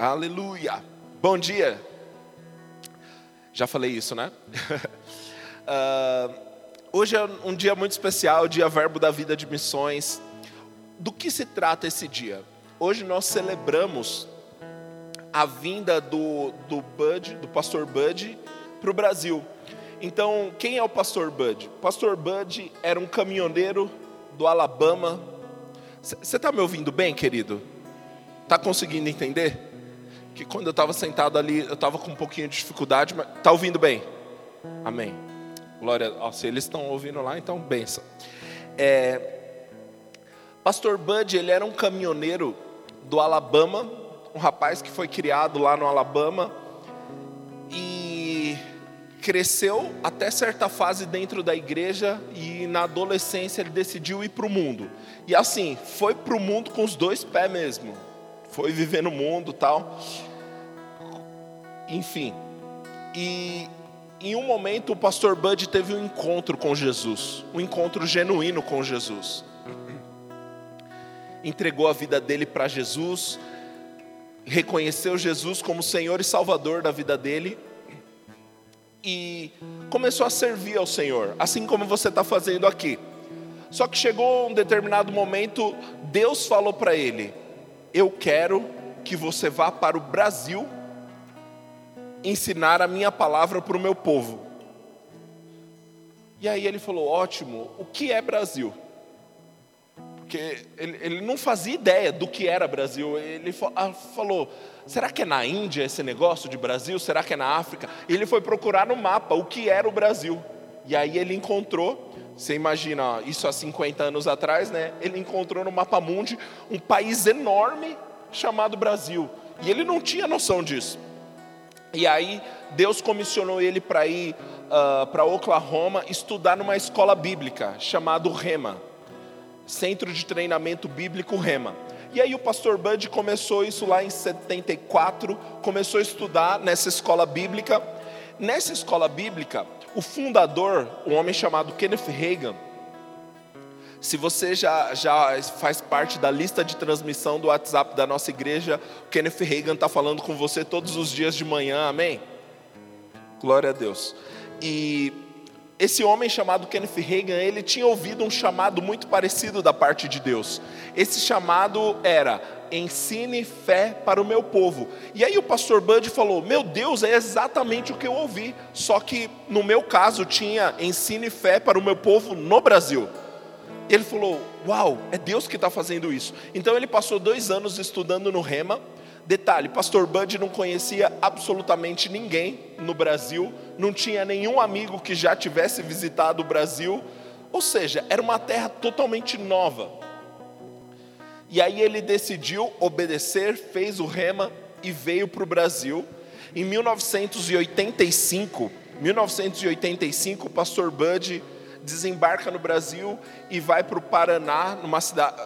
Aleluia. Bom dia. Já falei isso, né? uh, hoje é um dia muito especial, dia Verbo da Vida de Missões. Do que se trata esse dia? Hoje nós celebramos a vinda do, do Bud, do pastor Bud, para o Brasil. Então, quem é o pastor Bud? Pastor Bud era um caminhoneiro do Alabama. Você está me ouvindo bem, querido? Está conseguindo entender? Que quando eu estava sentado ali, eu estava com um pouquinho de dificuldade, mas está ouvindo bem? Amém. Glória, ó, se eles estão ouvindo lá, então benção. É, pastor Bud, ele era um caminhoneiro do Alabama, um rapaz que foi criado lá no Alabama e cresceu até certa fase dentro da igreja e na adolescência ele decidiu ir para o mundo. E assim, foi para o mundo com os dois pés mesmo. Foi viver no mundo tal. Enfim. E em um momento o pastor Bud teve um encontro com Jesus, um encontro genuíno com Jesus. Entregou a vida dele para Jesus, reconheceu Jesus como Senhor e Salvador da vida dele e começou a servir ao Senhor, assim como você está fazendo aqui. Só que chegou um determinado momento, Deus falou para ele: Eu quero que você vá para o Brasil ensinar a minha palavra para o meu povo. E aí ele falou: Ótimo, o que é Brasil? porque ele, ele não fazia ideia do que era Brasil. Ele ah, falou: será que é na Índia esse negócio de Brasil? Será que é na África? E ele foi procurar no mapa o que era o Brasil. E aí ele encontrou, você imagina, isso há 50 anos atrás, né? Ele encontrou no mapa mundi um país enorme chamado Brasil. E ele não tinha noção disso. E aí Deus comissionou ele para ir uh, para Oklahoma estudar numa escola bíblica chamada Rema. Centro de Treinamento Bíblico Rema. E aí o pastor Bud começou isso lá em 74, começou a estudar nessa escola bíblica. Nessa escola bíblica, o fundador, um homem chamado Kenneth Reagan, se você já, já faz parte da lista de transmissão do WhatsApp da nossa igreja, o Kenneth Reagan está falando com você todos os dias de manhã, amém? Glória a Deus. E esse homem chamado Kenneth Reagan, ele tinha ouvido um chamado muito parecido da parte de Deus. Esse chamado era: ensine fé para o meu povo. E aí o pastor Bud falou: Meu Deus, é exatamente o que eu ouvi. Só que no meu caso tinha ensine fé para o meu povo no Brasil. Ele falou: Uau, é Deus que está fazendo isso. Então ele passou dois anos estudando no Rema Detalhe: Pastor Bud não conhecia absolutamente ninguém no Brasil, não tinha nenhum amigo que já tivesse visitado o Brasil, ou seja, era uma terra totalmente nova. E aí ele decidiu obedecer, fez o rema e veio para o Brasil. Em 1985, 1985, o pastor Bud desembarca no Brasil e vai para o Paraná, numa cidade,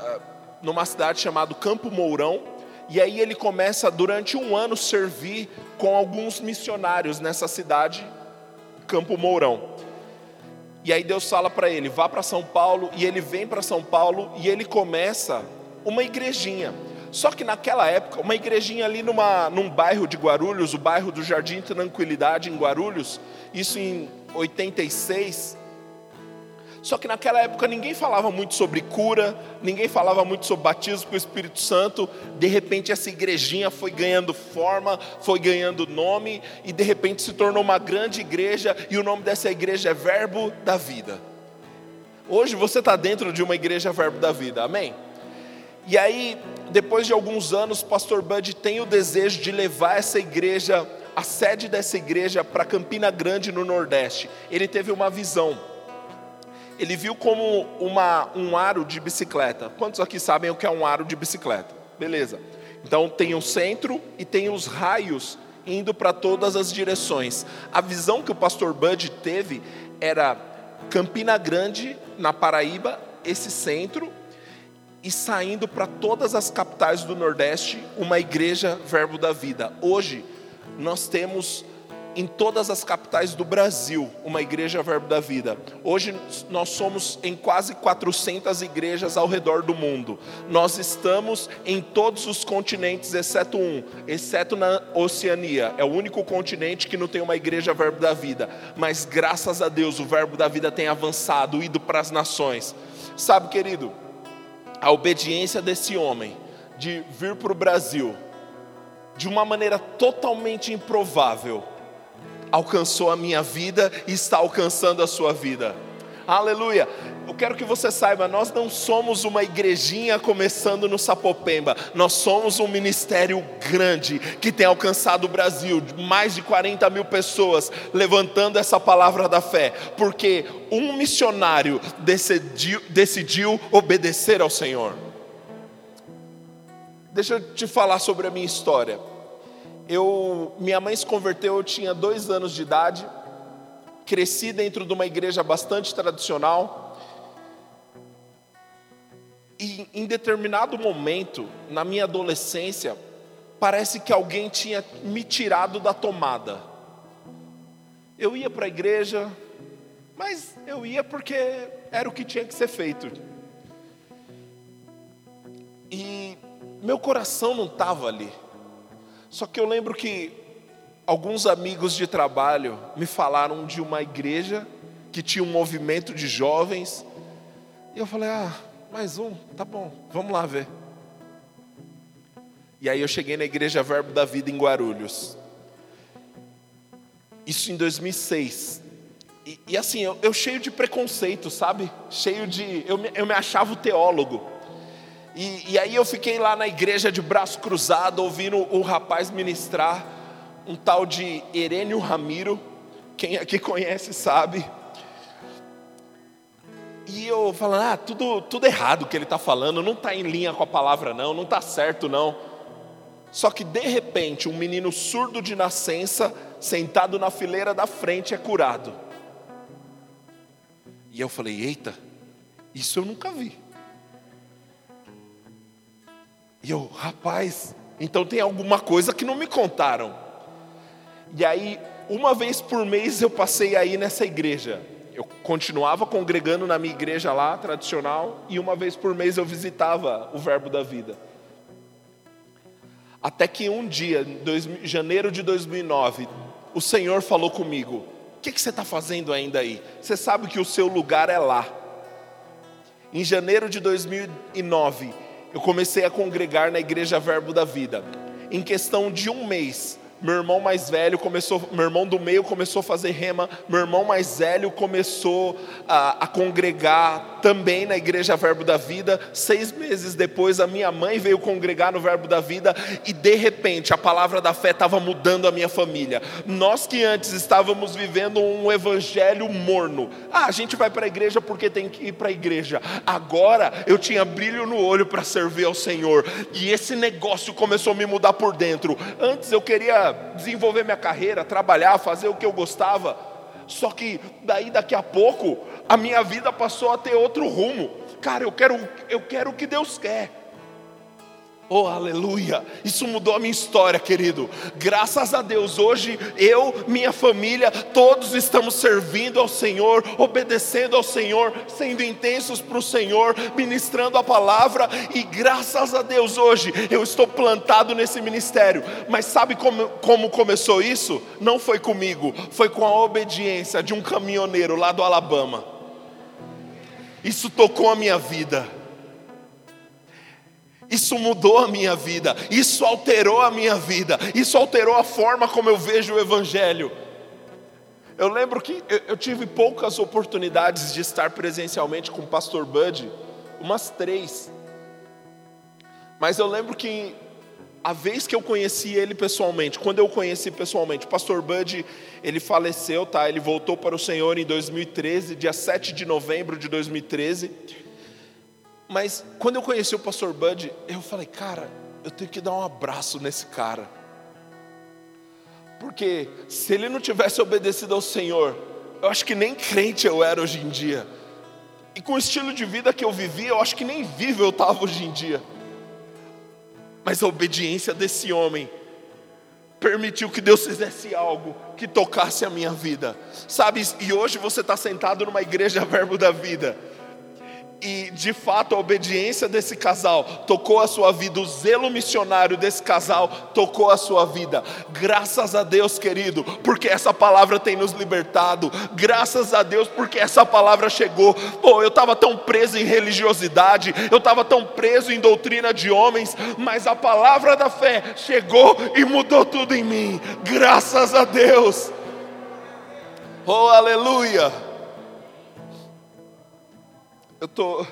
numa cidade chamada Campo Mourão e aí ele começa durante um ano servir com alguns missionários nessa cidade, Campo Mourão. E aí Deus fala para ele: vá para São Paulo, e ele vem para São Paulo e ele começa uma igrejinha. Só que naquela época, uma igrejinha ali numa, num bairro de Guarulhos, o bairro do Jardim Tranquilidade em Guarulhos, isso em 86, só que naquela época ninguém falava muito sobre cura, ninguém falava muito sobre batismo com o Espírito Santo. De repente essa igrejinha foi ganhando forma, foi ganhando nome e de repente se tornou uma grande igreja e o nome dessa igreja é Verbo da Vida. Hoje você está dentro de uma igreja Verbo da Vida, amém? E aí, depois de alguns anos, pastor Bud tem o desejo de levar essa igreja, a sede dessa igreja, para Campina Grande, no Nordeste. Ele teve uma visão ele viu como uma, um aro de bicicleta. Quantos aqui sabem o que é um aro de bicicleta? Beleza. Então tem o centro e tem os raios indo para todas as direções. A visão que o pastor Bud teve era Campina Grande, na Paraíba, esse centro, e saindo para todas as capitais do Nordeste, uma igreja Verbo da Vida. Hoje, nós temos em todas as capitais do Brasil uma igreja Verbo da Vida. Hoje nós somos em quase 400 igrejas ao redor do mundo. Nós estamos em todos os continentes, exceto um, exceto na Oceania. É o único continente que não tem uma igreja Verbo da Vida. Mas graças a Deus o Verbo da Vida tem avançado, ido para as nações. Sabe, querido, a obediência desse homem de vir para o Brasil de uma maneira totalmente improvável alcançou a minha vida e está alcançando a sua vida. Aleluia. Eu quero que você saiba, nós não somos uma igrejinha começando no Sapopemba, nós somos um ministério grande que tem alcançado o Brasil, mais de 40 mil pessoas levantando essa palavra da fé, porque um missionário decidiu, decidiu obedecer ao Senhor. Deixa eu te falar sobre a minha história eu, minha mãe se converteu, eu tinha dois anos de idade, cresci dentro de uma igreja bastante tradicional. E em determinado momento, na minha adolescência, parece que alguém tinha me tirado da tomada. Eu ia para a igreja, mas eu ia porque era o que tinha que ser feito. E meu coração não estava ali. Só que eu lembro que alguns amigos de trabalho me falaram de uma igreja que tinha um movimento de jovens. E eu falei: ah, mais um, tá bom, vamos lá ver. E aí eu cheguei na igreja Verbo da Vida em Guarulhos. Isso em 2006. E, e assim, eu, eu, cheio de preconceito, sabe? Cheio de. Eu me, eu me achava o teólogo. E, e, aí eu fiquei lá na igreja de braço cruzado, ouvindo o rapaz ministrar, um tal de Herênio Ramiro, quem aqui conhece sabe. E eu falando, ah, tudo, tudo errado que ele está falando, não está em linha com a palavra não, não está certo não. Só que de repente, um menino surdo de nascença, sentado na fileira da frente, é curado. E eu falei, eita, isso eu nunca vi. E eu, rapaz, então tem alguma coisa que não me contaram. E aí, uma vez por mês eu passei aí nessa igreja. Eu continuava congregando na minha igreja lá, tradicional, e uma vez por mês eu visitava o Verbo da Vida. Até que um dia, em janeiro de 2009, o Senhor falou comigo: O que, que você está fazendo ainda aí? Você sabe que o seu lugar é lá. Em janeiro de 2009, eu comecei a congregar na igreja Verbo da Vida. Em questão de um mês, meu irmão mais velho começou, meu irmão do meio começou a fazer rema, meu irmão mais velho começou a, a, congregar também na igreja Verbo da Vida. Seis meses depois, a minha mãe veio congregar no Verbo da Vida e de repente a palavra da fé estava mudando a minha família. Nós que antes estávamos vivendo um evangelho morno, ah, a gente vai para a igreja porque tem que ir para a igreja. Agora eu tinha brilho no olho para servir ao Senhor e esse negócio começou a me mudar por dentro. Antes eu queria desenvolver minha carreira, trabalhar, fazer o que eu gostava. Só que daí daqui a pouco a minha vida passou a ter outro rumo. Cara, eu quero, eu quero o que Deus quer. Oh, aleluia! Isso mudou a minha história, querido. Graças a Deus, hoje eu, minha família, todos estamos servindo ao Senhor, obedecendo ao Senhor, sendo intensos para o Senhor, ministrando a palavra, e graças a Deus, hoje eu estou plantado nesse ministério. Mas sabe como, como começou isso? Não foi comigo, foi com a obediência de um caminhoneiro lá do Alabama. Isso tocou a minha vida isso mudou a minha vida, isso alterou a minha vida, isso alterou a forma como eu vejo o Evangelho. Eu lembro que eu tive poucas oportunidades de estar presencialmente com o pastor Bud, umas três. Mas eu lembro que a vez que eu conheci ele pessoalmente, quando eu conheci pessoalmente, o pastor Bud, ele faleceu, tá? Ele voltou para o Senhor em 2013, dia 7 de novembro de 2013. Mas quando eu conheci o pastor Bud, eu falei, cara, eu tenho que dar um abraço nesse cara. Porque se ele não tivesse obedecido ao Senhor, eu acho que nem crente eu era hoje em dia. E com o estilo de vida que eu vivia, eu acho que nem vivo eu estava hoje em dia. Mas a obediência desse homem permitiu que Deus fizesse algo que tocasse a minha vida, sabe? E hoje você está sentado numa igreja Verbo da Vida e de fato a obediência desse casal tocou a sua vida, o zelo missionário desse casal tocou a sua vida. Graças a Deus, querido, porque essa palavra tem nos libertado. Graças a Deus, porque essa palavra chegou. Pô, eu estava tão preso em religiosidade, eu estava tão preso em doutrina de homens, mas a palavra da fé chegou e mudou tudo em mim. Graças a Deus. Oh, aleluia. Eu tô,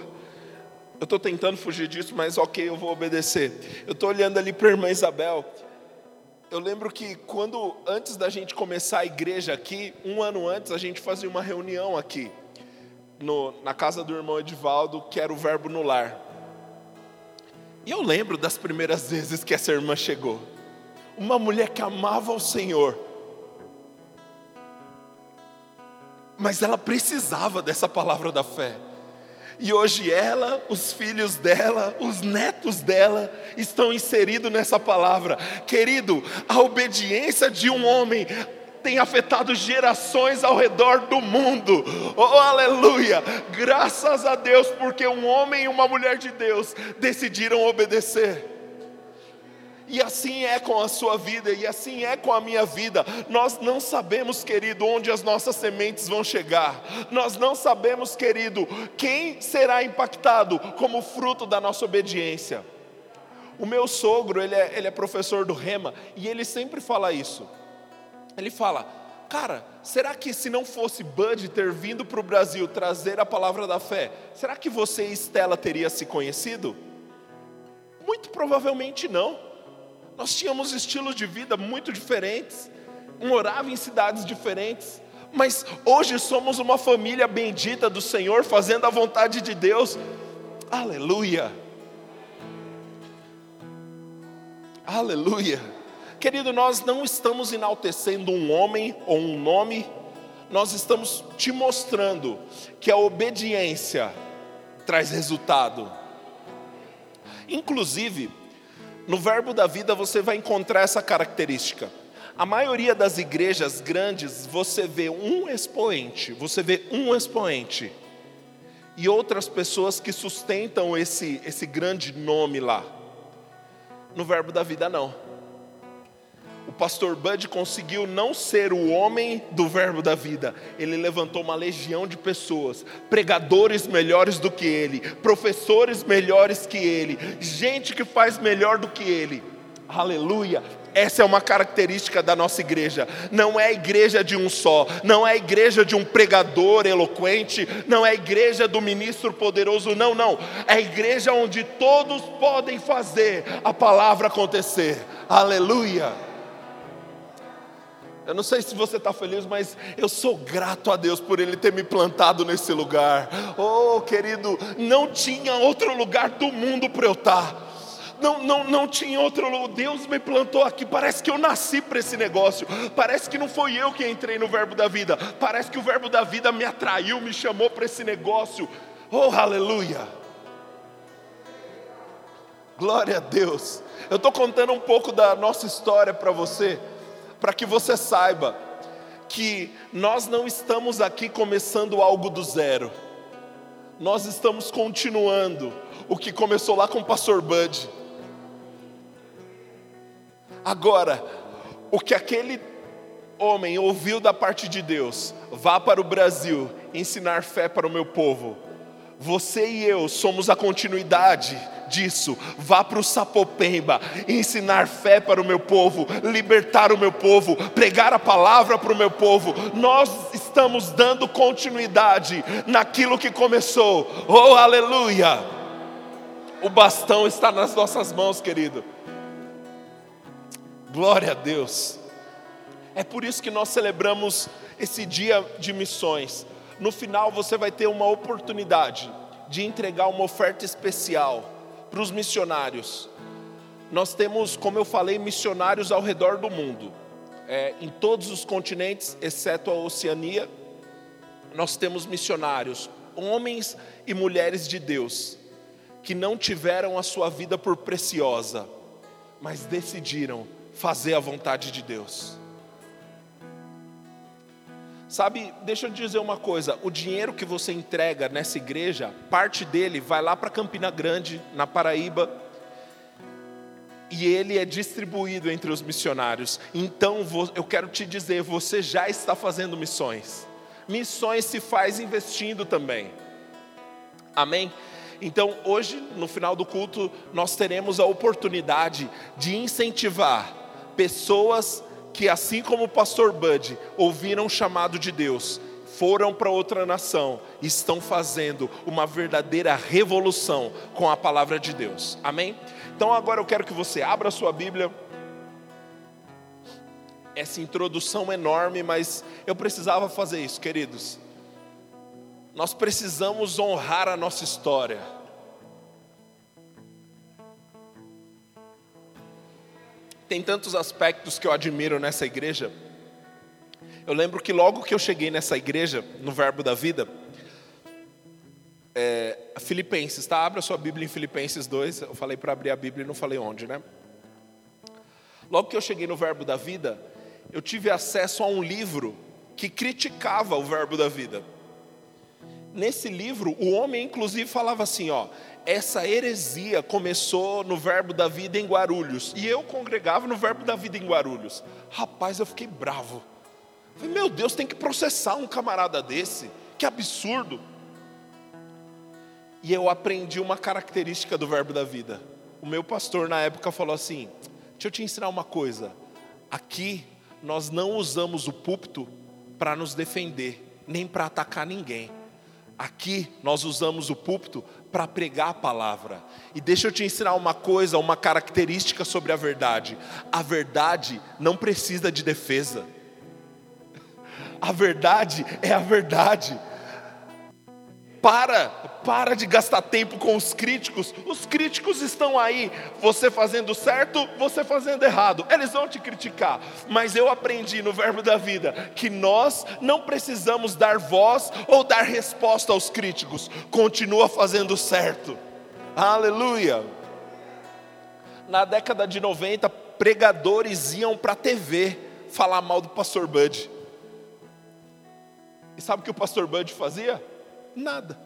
eu tô tentando fugir disso, mas ok, eu vou obedecer. Eu tô olhando ali para a irmã Isabel. Eu lembro que quando antes da gente começar a igreja aqui, um ano antes a gente fazia uma reunião aqui no, na casa do irmão Edivaldo, que era o Verbo no Lar. E eu lembro das primeiras vezes que essa irmã chegou. Uma mulher que amava o Senhor. Mas ela precisava dessa palavra da fé. E hoje ela, os filhos dela, os netos dela estão inseridos nessa palavra. Querido, a obediência de um homem tem afetado gerações ao redor do mundo. Oh, aleluia! Graças a Deus, porque um homem e uma mulher de Deus decidiram obedecer. E assim é com a sua vida, e assim é com a minha vida. Nós não sabemos, querido, onde as nossas sementes vão chegar. Nós não sabemos, querido, quem será impactado como fruto da nossa obediência. O meu sogro, ele é, ele é professor do Rema, e ele sempre fala isso. Ele fala, cara, será que se não fosse Bud ter vindo para o Brasil trazer a palavra da fé, será que você e Estela teria se conhecido? Muito provavelmente não. Nós tínhamos estilos de vida muito diferentes, morava em cidades diferentes, mas hoje somos uma família bendita do Senhor, fazendo a vontade de Deus. Aleluia. Aleluia. Querido, nós não estamos enaltecendo um homem ou um nome, nós estamos te mostrando que a obediência traz resultado. Inclusive, no Verbo da Vida você vai encontrar essa característica. A maioria das igrejas grandes você vê um expoente, você vê um expoente e outras pessoas que sustentam esse, esse grande nome lá. No Verbo da Vida, não o pastor Bud conseguiu não ser o homem do verbo da vida, ele levantou uma legião de pessoas, pregadores melhores do que ele, professores melhores que ele, gente que faz melhor do que ele. Aleluia! Essa é uma característica da nossa igreja. Não é a igreja de um só, não é a igreja de um pregador eloquente, não é a igreja do ministro poderoso, não, não. É a igreja onde todos podem fazer a palavra acontecer. Aleluia! Eu não sei se você está feliz, mas eu sou grato a Deus por Ele ter me plantado nesse lugar. Oh, querido, não tinha outro lugar do mundo para eu estar. Tá. Não, não, não tinha outro lugar. Deus me plantou aqui. Parece que eu nasci para esse negócio. Parece que não foi eu que entrei no Verbo da Vida. Parece que o Verbo da Vida me atraiu, me chamou para esse negócio. Oh, aleluia! Glória a Deus. Eu estou contando um pouco da nossa história para você para que você saiba que nós não estamos aqui começando algo do zero, nós estamos continuando o que começou lá com o pastor Bud. Agora, o que aquele homem ouviu da parte de Deus, vá para o Brasil ensinar fé para o meu povo. Você e eu somos a continuidade disso. Vá para o Sapopemba, ensinar fé para o meu povo, libertar o meu povo, pregar a palavra para o meu povo. Nós estamos dando continuidade naquilo que começou. Oh, aleluia! O bastão está nas nossas mãos, querido. Glória a Deus. É por isso que nós celebramos esse dia de missões. No final você vai ter uma oportunidade de entregar uma oferta especial para os missionários. Nós temos, como eu falei, missionários ao redor do mundo, é, em todos os continentes, exceto a Oceania. Nós temos missionários, homens e mulheres de Deus, que não tiveram a sua vida por preciosa, mas decidiram fazer a vontade de Deus. Sabe, deixa eu dizer uma coisa: o dinheiro que você entrega nessa igreja, parte dele vai lá para Campina Grande, na Paraíba, e ele é distribuído entre os missionários. Então, eu quero te dizer: você já está fazendo missões. Missões se faz investindo também. Amém? Então, hoje, no final do culto, nós teremos a oportunidade de incentivar pessoas que, assim como o pastor Bud, ouviram o chamado de Deus, foram para outra nação, estão fazendo uma verdadeira revolução com a palavra de Deus. Amém? Então agora eu quero que você abra a sua Bíblia. Essa introdução enorme, mas eu precisava fazer isso, queridos. Nós precisamos honrar a nossa história. Tem tantos aspectos que eu admiro nessa igreja. Eu lembro que logo que eu cheguei nessa igreja, no Verbo da Vida, é, Filipenses, tá? Abra sua Bíblia em Filipenses 2. Eu falei para abrir a Bíblia e não falei onde, né? Logo que eu cheguei no Verbo da Vida, eu tive acesso a um livro que criticava o Verbo da Vida. Nesse livro, o homem inclusive falava assim, ó, essa heresia começou no Verbo da Vida em Guarulhos. E eu congregava no Verbo da Vida em Guarulhos. Rapaz, eu fiquei bravo. Meu Deus, tem que processar um camarada desse. Que absurdo. E eu aprendi uma característica do Verbo da Vida. O meu pastor na época falou assim: Deixa eu te ensinar uma coisa. Aqui nós não usamos o púlpito para nos defender, nem para atacar ninguém. Aqui nós usamos o púlpito para pregar a palavra. E deixa eu te ensinar uma coisa, uma característica sobre a verdade. A verdade não precisa de defesa. A verdade é a verdade. Para, para de gastar tempo com os críticos. Os críticos estão aí, você fazendo certo, você fazendo errado. Eles vão te criticar. Mas eu aprendi no Verbo da Vida que nós não precisamos dar voz ou dar resposta aos críticos. Continua fazendo certo. Aleluia. Na década de 90, pregadores iam para a TV falar mal do pastor Bud. E sabe o que o pastor Bud fazia? Nada.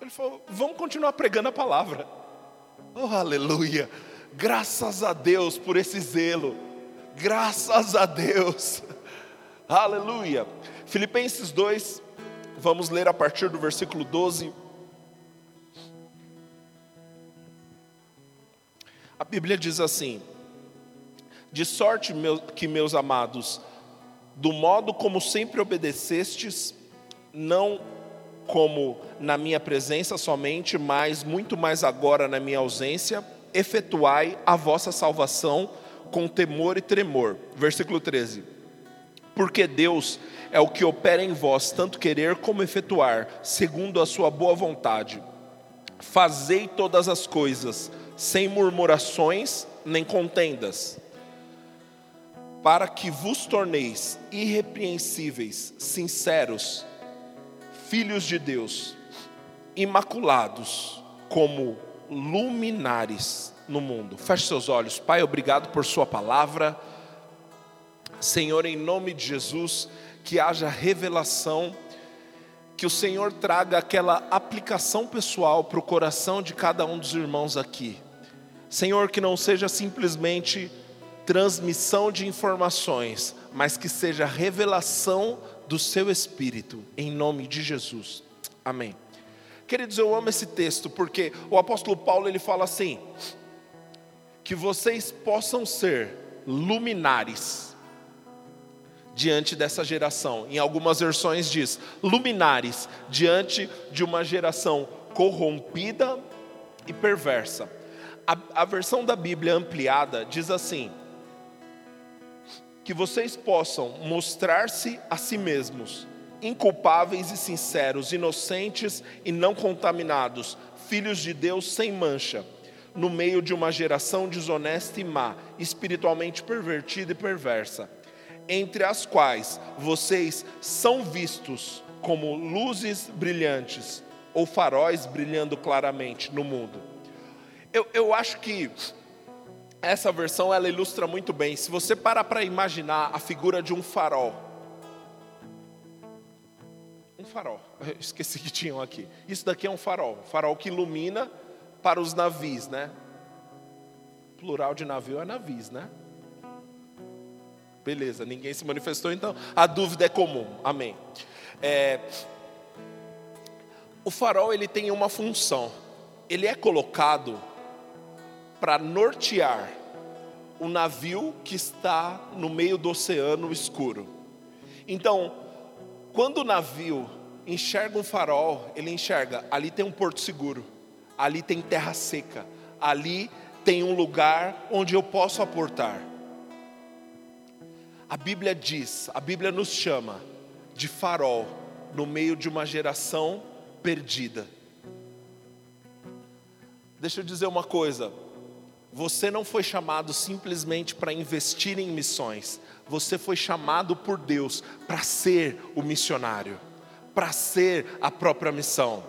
Ele falou: vamos continuar pregando a palavra. Oh, aleluia! Graças a Deus por esse zelo. Graças a Deus. Aleluia. Filipenses 2, vamos ler a partir do versículo 12. A Bíblia diz assim: De sorte que, meus amados, do modo como sempre obedecestes, não como na minha presença somente, mas muito mais agora na minha ausência, efetuai a vossa salvação com temor e tremor. Versículo 13. Porque Deus é o que opera em vós, tanto querer como efetuar, segundo a sua boa vontade. Fazei todas as coisas, sem murmurações nem contendas, para que vos torneis irrepreensíveis, sinceros, filhos de Deus, imaculados como luminares no mundo. Feche seus olhos, Pai, obrigado por Sua palavra. Senhor, em nome de Jesus, que haja revelação, que o Senhor traga aquela aplicação pessoal para o coração de cada um dos irmãos aqui. Senhor, que não seja simplesmente transmissão de informações, mas que seja revelação do seu espírito, em nome de Jesus. Amém. Queridos, eu amo esse texto porque o apóstolo Paulo ele fala assim: que vocês possam ser luminares diante dessa geração. Em algumas versões diz luminares diante de uma geração corrompida e perversa. A, a versão da Bíblia ampliada diz assim: que vocês possam mostrar-se a si mesmos, inculpáveis e sinceros, inocentes e não contaminados, filhos de Deus sem mancha, no meio de uma geração desonesta e má, espiritualmente pervertida e perversa, entre as quais vocês são vistos como luzes brilhantes ou faróis brilhando claramente no mundo. Eu, eu acho que essa versão ela ilustra muito bem. Se você parar para imaginar a figura de um farol, um farol, esqueci que tinham aqui. Isso daqui é um farol, farol que ilumina para os navios, né? Plural de navio é navios, né? Beleza, ninguém se manifestou, então a dúvida é comum. Amém. É, o farol ele tem uma função. Ele é colocado para nortear o navio que está no meio do oceano escuro. Então, quando o navio enxerga um farol, ele enxerga ali tem um porto seguro, ali tem terra seca, ali tem um lugar onde eu posso aportar. A Bíblia diz, a Bíblia nos chama de farol no meio de uma geração perdida. Deixa eu dizer uma coisa, você não foi chamado simplesmente para investir em missões, você foi chamado por Deus para ser o missionário, para ser a própria missão.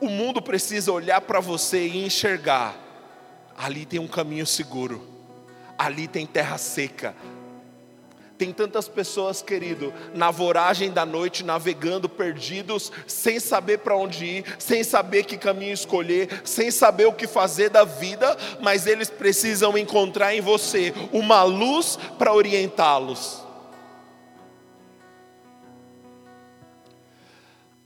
O mundo precisa olhar para você e enxergar: ali tem um caminho seguro, ali tem terra seca, tem tantas pessoas, querido, na voragem da noite, navegando, perdidos, sem saber para onde ir, sem saber que caminho escolher, sem saber o que fazer da vida, mas eles precisam encontrar em você uma luz para orientá-los.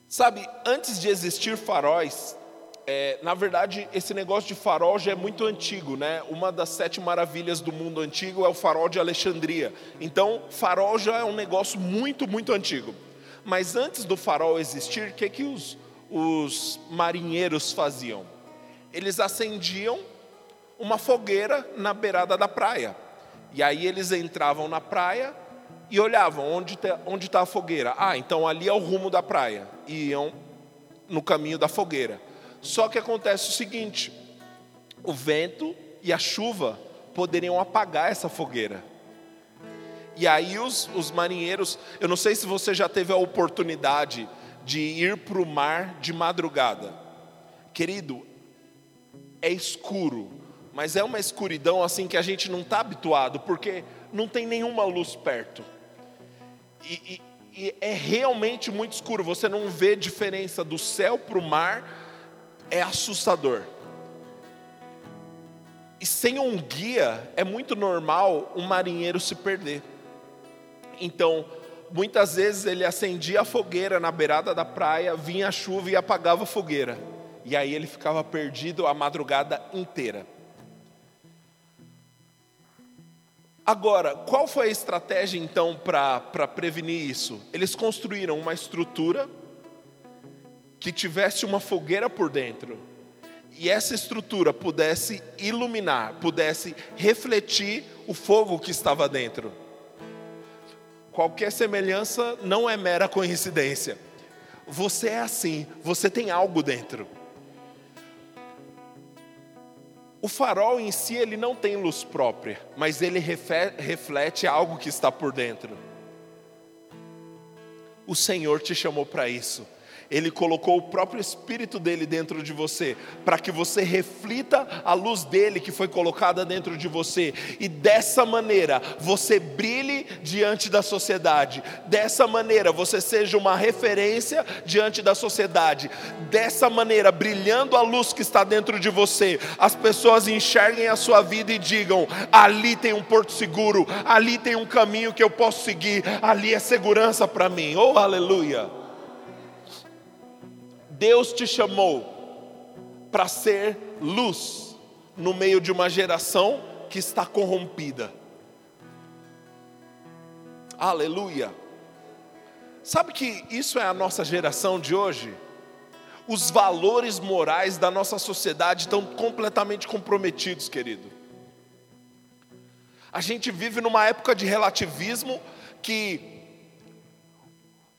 Sabe, antes de existir faróis, é, na verdade, esse negócio de farol já é muito antigo, né? Uma das sete maravilhas do mundo antigo é o farol de Alexandria. Então, farol já é um negócio muito, muito antigo. Mas antes do farol existir, o que, que os, os marinheiros faziam? Eles acendiam uma fogueira na beirada da praia. E aí eles entravam na praia e olhavam onde está onde tá a fogueira. Ah, então ali é o rumo da praia. E iam no caminho da fogueira. Só que acontece o seguinte: o vento e a chuva poderiam apagar essa fogueira. E aí os, os marinheiros, eu não sei se você já teve a oportunidade de ir para o mar de madrugada. Querido, é escuro, mas é uma escuridão assim que a gente não está habituado, porque não tem nenhuma luz perto. E, e, e é realmente muito escuro, você não vê diferença do céu para o mar é assustador. E sem um guia, é muito normal um marinheiro se perder. Então, muitas vezes ele acendia a fogueira na beirada da praia, vinha a chuva e apagava a fogueira. E aí ele ficava perdido a madrugada inteira. Agora, qual foi a estratégia então para prevenir isso? Eles construíram uma estrutura que tivesse uma fogueira por dentro e essa estrutura pudesse iluminar, pudesse refletir o fogo que estava dentro. Qualquer semelhança não é mera coincidência. Você é assim, você tem algo dentro. O farol em si ele não tem luz própria, mas ele reflete algo que está por dentro. O Senhor te chamou para isso. Ele colocou o próprio Espírito dele dentro de você, para que você reflita a luz dele que foi colocada dentro de você, e dessa maneira você brilhe diante da sociedade, dessa maneira você seja uma referência diante da sociedade, dessa maneira, brilhando a luz que está dentro de você, as pessoas enxerguem a sua vida e digam: ali tem um porto seguro, ali tem um caminho que eu posso seguir, ali é segurança para mim, oh aleluia. Deus te chamou para ser luz no meio de uma geração que está corrompida. Aleluia. Sabe que isso é a nossa geração de hoje? Os valores morais da nossa sociedade estão completamente comprometidos, querido. A gente vive numa época de relativismo que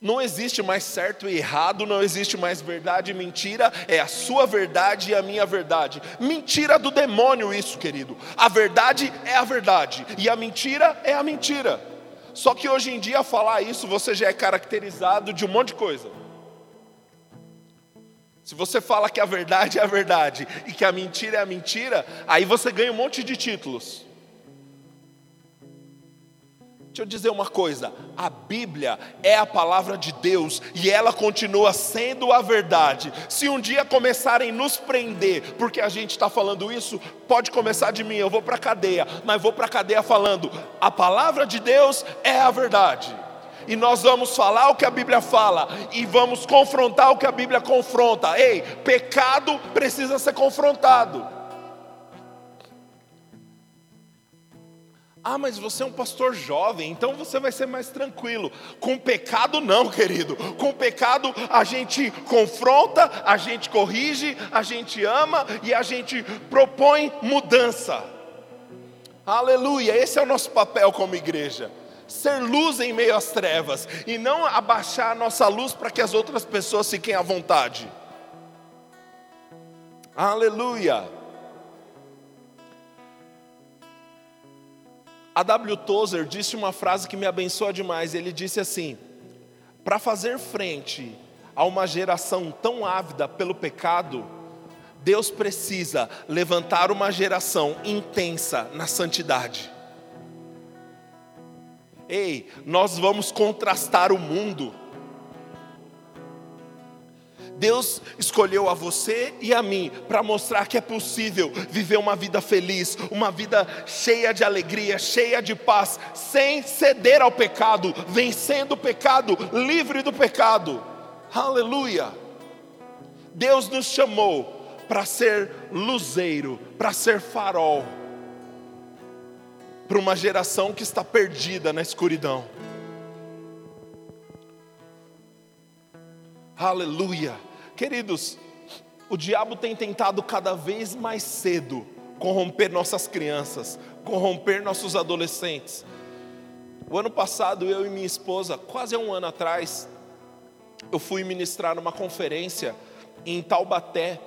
não existe mais certo e errado, não existe mais verdade e mentira, é a sua verdade e a minha verdade. Mentira do demônio, isso, querido. A verdade é a verdade e a mentira é a mentira. Só que hoje em dia, falar isso, você já é caracterizado de um monte de coisa. Se você fala que a verdade é a verdade e que a mentira é a mentira, aí você ganha um monte de títulos. Deixa eu dizer uma coisa: a Bíblia é a palavra de Deus e ela continua sendo a verdade. Se um dia começarem a nos prender, porque a gente está falando isso, pode começar de mim, eu vou para a cadeia, mas vou para a cadeia falando: a palavra de Deus é a verdade. E nós vamos falar o que a Bíblia fala e vamos confrontar o que a Bíblia confronta. Ei, pecado precisa ser confrontado. Ah, mas você é um pastor jovem, então você vai ser mais tranquilo. Com pecado, não, querido. Com pecado, a gente confronta, a gente corrige, a gente ama e a gente propõe mudança. Aleluia, esse é o nosso papel como igreja. Ser luz em meio às trevas e não abaixar a nossa luz para que as outras pessoas fiquem à vontade. Aleluia. A W. Tozer disse uma frase que me abençoa demais. Ele disse assim: Para fazer frente a uma geração tão ávida pelo pecado, Deus precisa levantar uma geração intensa na santidade. Ei, nós vamos contrastar o mundo Deus escolheu a você e a mim para mostrar que é possível viver uma vida feliz, uma vida cheia de alegria, cheia de paz, sem ceder ao pecado, vencendo o pecado, livre do pecado. Aleluia! Deus nos chamou para ser luzeiro, para ser farol, para uma geração que está perdida na escuridão. Aleluia. Queridos, o diabo tem tentado cada vez mais cedo corromper nossas crianças, corromper nossos adolescentes. O ano passado, eu e minha esposa, quase um ano atrás, eu fui ministrar numa conferência em Taubaté.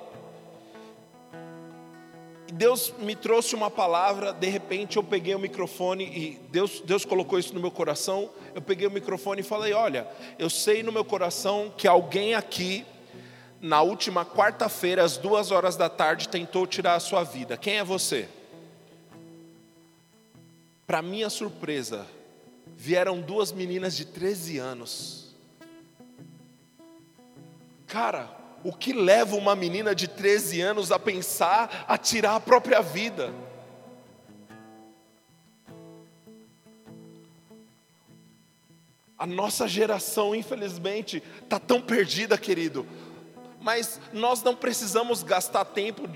Deus me trouxe uma palavra, de repente eu peguei o microfone e Deus, Deus colocou isso no meu coração. Eu peguei o microfone e falei: Olha, eu sei no meu coração que alguém aqui na última quarta-feira, às duas horas da tarde, tentou tirar a sua vida. Quem é você? Para minha surpresa, vieram duas meninas de 13 anos. Cara, o que leva uma menina de 13 anos a pensar a tirar a própria vida? A nossa geração, infelizmente, está tão perdida, querido mas nós não precisamos gastar tempo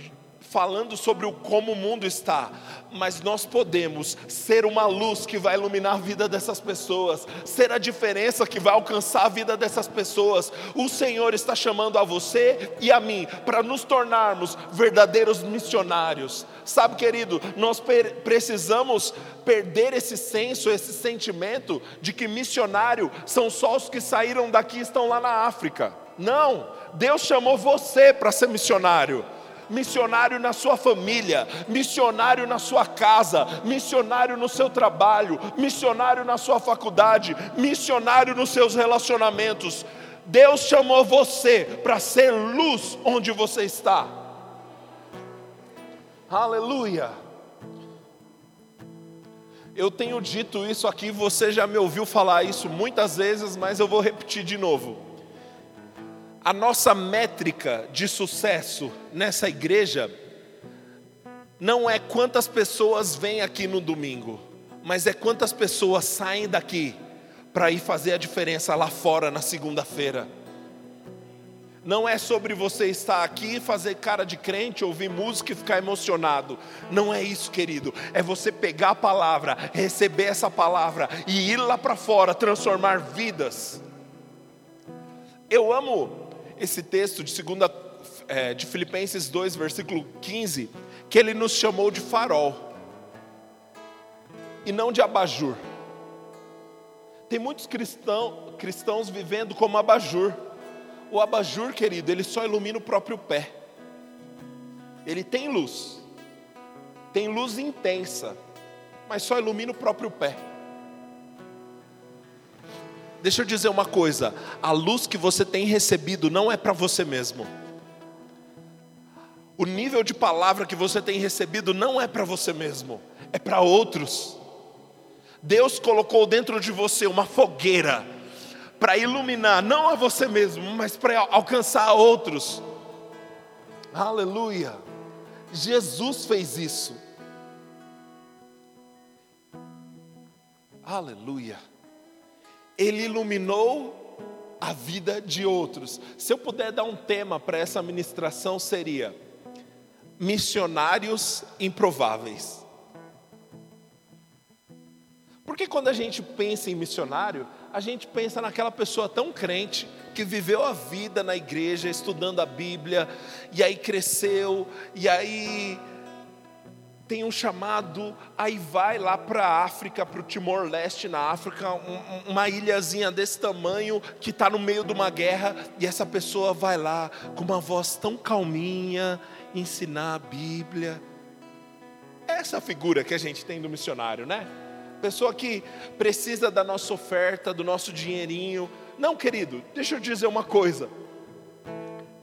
falando sobre o como o mundo está, mas nós podemos ser uma luz que vai iluminar a vida dessas pessoas, ser a diferença que vai alcançar a vida dessas pessoas. O Senhor está chamando a você e a mim para nos tornarmos verdadeiros missionários. Sabe, querido, nós precisamos perder esse senso, esse sentimento de que missionário são só os que saíram daqui e estão lá na África. Não, Deus chamou você para ser missionário. Missionário na sua família, missionário na sua casa, missionário no seu trabalho, missionário na sua faculdade, missionário nos seus relacionamentos. Deus chamou você para ser luz onde você está. Aleluia. Eu tenho dito isso aqui, você já me ouviu falar isso muitas vezes, mas eu vou repetir de novo a nossa métrica de sucesso nessa igreja não é quantas pessoas vêm aqui no domingo, mas é quantas pessoas saem daqui para ir fazer a diferença lá fora na segunda-feira. Não é sobre você estar aqui, fazer cara de crente, ouvir música e ficar emocionado. Não é isso, querido. É você pegar a palavra, receber essa palavra e ir lá para fora, transformar vidas. Eu amo esse texto de, segunda, é, de Filipenses 2, versículo 15, que ele nos chamou de farol e não de abajur. Tem muitos cristão, cristãos vivendo como abajur. O abajur, querido, ele só ilumina o próprio pé. Ele tem luz, tem luz intensa, mas só ilumina o próprio pé. Deixa eu dizer uma coisa: a luz que você tem recebido não é para você mesmo. O nível de palavra que você tem recebido não é para você mesmo, é para outros. Deus colocou dentro de você uma fogueira para iluminar não a você mesmo, mas para alcançar outros. Aleluia. Jesus fez isso. Aleluia. Ele iluminou a vida de outros. Se eu puder dar um tema para essa ministração, seria missionários improváveis. Porque quando a gente pensa em missionário, a gente pensa naquela pessoa tão crente que viveu a vida na igreja, estudando a Bíblia, e aí cresceu, e aí tem um chamado, aí vai lá para a África, para o Timor-Leste, na África, um, uma ilhazinha desse tamanho, que está no meio de uma guerra, e essa pessoa vai lá com uma voz tão calminha, ensinar a Bíblia. Essa figura que a gente tem do missionário, né? Pessoa que precisa da nossa oferta, do nosso dinheirinho. Não, querido, deixa eu dizer uma coisa.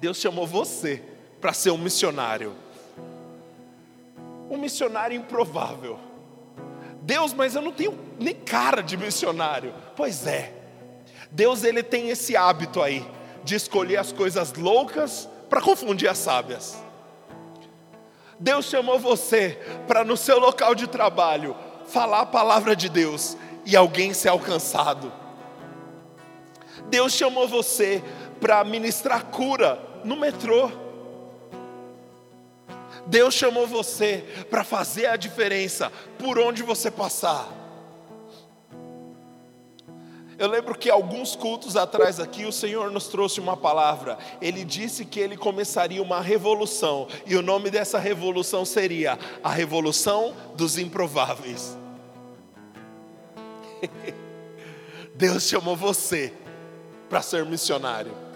Deus chamou você para ser um missionário um missionário improvável. Deus, mas eu não tenho nem cara de missionário. Pois é. Deus ele tem esse hábito aí de escolher as coisas loucas para confundir as sábias. Deus chamou você para no seu local de trabalho falar a palavra de Deus e alguém ser alcançado. Deus chamou você para ministrar cura no metrô. Deus chamou você para fazer a diferença por onde você passar. Eu lembro que alguns cultos atrás aqui o Senhor nos trouxe uma palavra. Ele disse que ele começaria uma revolução, e o nome dessa revolução seria a revolução dos improváveis. Deus chamou você para ser missionário.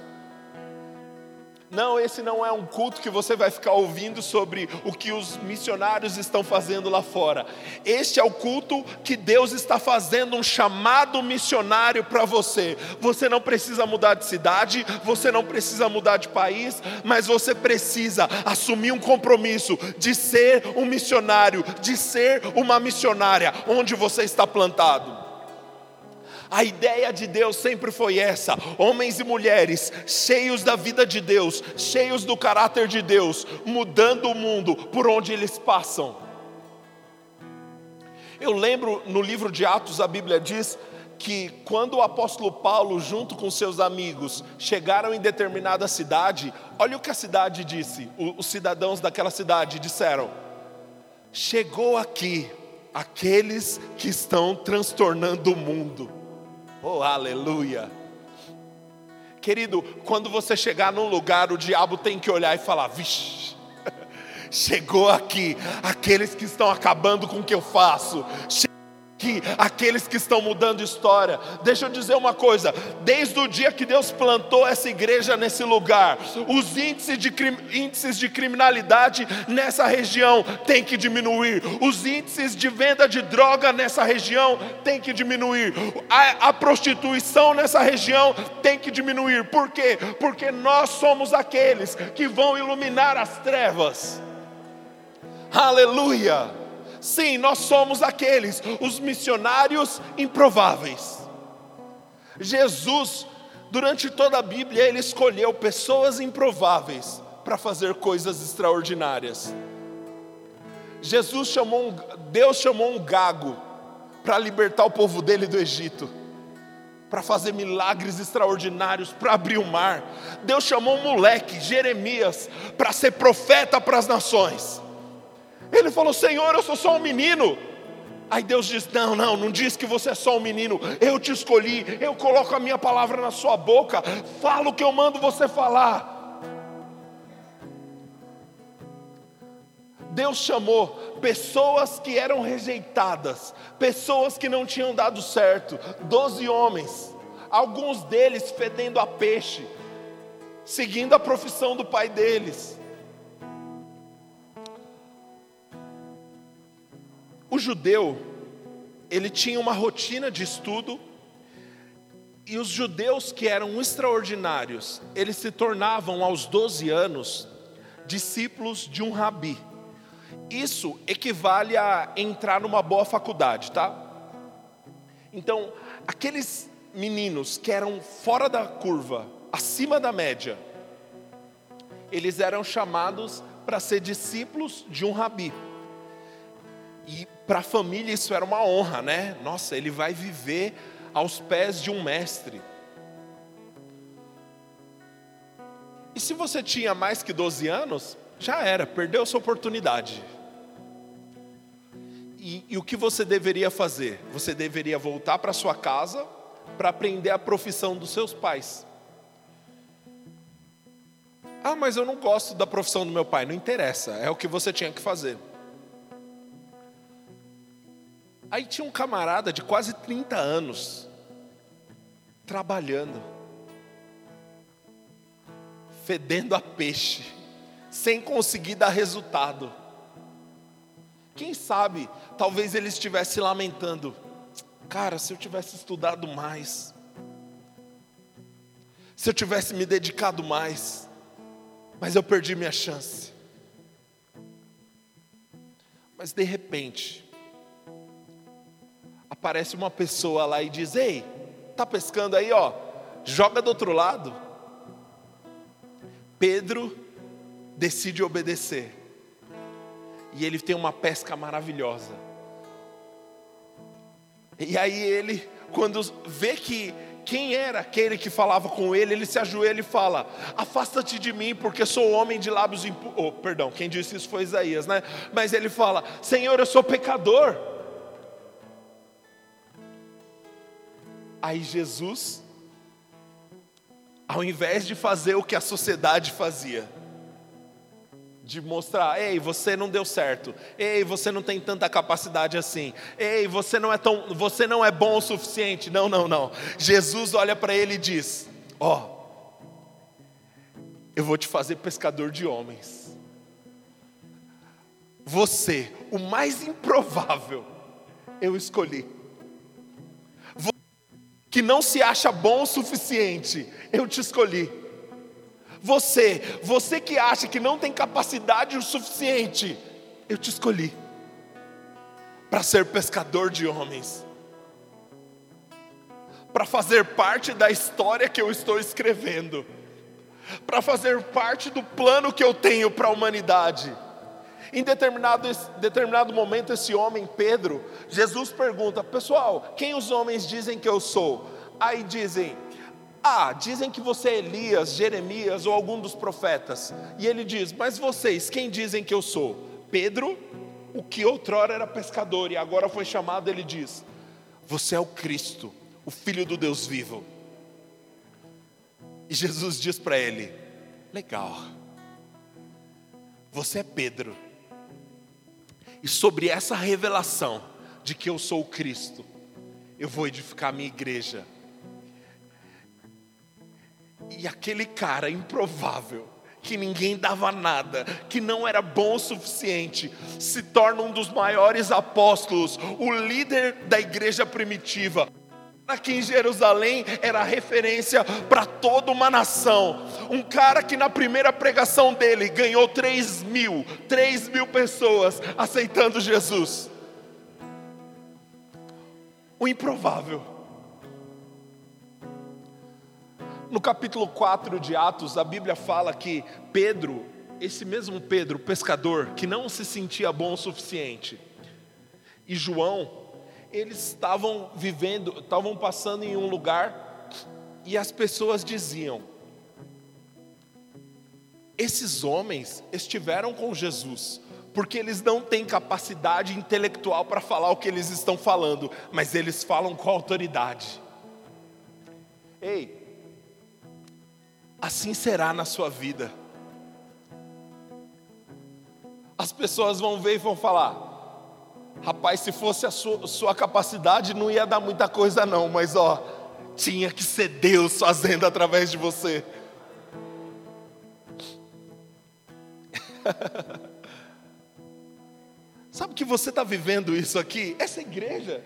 Não, esse não é um culto que você vai ficar ouvindo sobre o que os missionários estão fazendo lá fora. Este é o culto que Deus está fazendo um chamado missionário para você. Você não precisa mudar de cidade, você não precisa mudar de país, mas você precisa assumir um compromisso de ser um missionário, de ser uma missionária onde você está plantado. A ideia de Deus sempre foi essa: homens e mulheres cheios da vida de Deus, cheios do caráter de Deus, mudando o mundo por onde eles passam. Eu lembro no livro de Atos, a Bíblia diz que quando o apóstolo Paulo, junto com seus amigos, chegaram em determinada cidade, olha o que a cidade disse, os cidadãos daquela cidade disseram: Chegou aqui aqueles que estão transtornando o mundo. Oh, aleluia. Querido, quando você chegar num lugar, o diabo tem que olhar e falar: vixe, chegou aqui aqueles que estão acabando com o que eu faço aqueles que estão mudando história. Deixa eu dizer uma coisa: desde o dia que Deus plantou essa igreja nesse lugar, os índices de, índices de criminalidade nessa região têm que diminuir, os índices de venda de droga nessa região têm que diminuir, a, a prostituição nessa região tem que diminuir. Por quê? Porque nós somos aqueles que vão iluminar as trevas. Aleluia! Sim, nós somos aqueles, os missionários improváveis. Jesus, durante toda a Bíblia, ele escolheu pessoas improváveis para fazer coisas extraordinárias. Jesus chamou um, Deus chamou um gago para libertar o povo dele do Egito, para fazer milagres extraordinários, para abrir o mar. Deus chamou um moleque, Jeremias, para ser profeta para as nações. Ele falou: Senhor, eu sou só um menino. Aí Deus diz: Não, não, não diz que você é só um menino. Eu te escolhi, eu coloco a minha palavra na sua boca. Fala o que eu mando você falar. Deus chamou pessoas que eram rejeitadas, pessoas que não tinham dado certo, doze homens, alguns deles fedendo a peixe, seguindo a profissão do pai deles. O judeu, ele tinha uma rotina de estudo, e os judeus que eram extraordinários, eles se tornavam aos 12 anos discípulos de um rabi. Isso equivale a entrar numa boa faculdade, tá? Então, aqueles meninos que eram fora da curva, acima da média, eles eram chamados para ser discípulos de um rabi. E para a família isso era uma honra, né? Nossa, ele vai viver aos pés de um mestre. E se você tinha mais que 12 anos, já era, perdeu sua oportunidade. E, e o que você deveria fazer? Você deveria voltar para sua casa para aprender a profissão dos seus pais. Ah, mas eu não gosto da profissão do meu pai. Não interessa, é o que você tinha que fazer. Aí tinha um camarada de quase 30 anos, trabalhando, fedendo a peixe, sem conseguir dar resultado. Quem sabe, talvez ele estivesse lamentando: cara, se eu tivesse estudado mais, se eu tivesse me dedicado mais, mas eu perdi minha chance. Mas de repente, aparece uma pessoa lá e diz: Ei, tá pescando aí, ó, joga do outro lado. Pedro decide obedecer, e ele tem uma pesca maravilhosa. E aí ele, quando vê que quem era aquele que falava com ele, ele se ajoelha e fala: Afasta-te de mim, porque sou homem de lábios impuros. Oh, perdão, quem disse isso foi Isaías, né? Mas ele fala: Senhor, eu sou pecador. Aí Jesus, ao invés de fazer o que a sociedade fazia, de mostrar, ei, você não deu certo. Ei, você não tem tanta capacidade assim. Ei, você não é tão, você não é bom o suficiente. Não, não, não. Jesus olha para ele e diz: "Ó, oh, eu vou te fazer pescador de homens. Você, o mais improvável, eu escolhi. Que não se acha bom o suficiente, eu te escolhi. Você, você que acha que não tem capacidade o suficiente, eu te escolhi para ser pescador de homens, para fazer parte da história que eu estou escrevendo, para fazer parte do plano que eu tenho para a humanidade. Em determinado, determinado momento, esse homem, Pedro, Jesus pergunta: Pessoal, quem os homens dizem que eu sou? Aí dizem: ah, dizem que você é Elias, Jeremias ou algum dos profetas. E ele diz: Mas vocês, quem dizem que eu sou? Pedro, o que outrora era pescador e agora foi chamado, ele diz: Você é o Cristo, o Filho do Deus vivo. E Jesus diz para ele: Legal, você é Pedro. E sobre essa revelação de que eu sou o Cristo, eu vou edificar minha igreja e aquele cara improvável, que ninguém dava nada, que não era bom o suficiente, se torna um dos maiores apóstolos, o líder da igreja primitiva. Aqui em Jerusalém era referência para toda uma nação. Um cara que na primeira pregação dele ganhou 3 mil, 3 mil pessoas aceitando Jesus. O improvável. No capítulo 4 de Atos, a Bíblia fala que Pedro, esse mesmo Pedro, pescador, que não se sentia bom o suficiente, e João, eles estavam vivendo, estavam passando em um lugar e as pessoas diziam: esses homens estiveram com Jesus, porque eles não têm capacidade intelectual para falar o que eles estão falando, mas eles falam com autoridade. Ei, assim será na sua vida. As pessoas vão ver e vão falar: rapaz, se fosse a sua, sua capacidade, não ia dar muita coisa, não, mas ó, tinha que ser Deus fazendo através de você. Sabe que você está vivendo isso aqui? Essa igreja.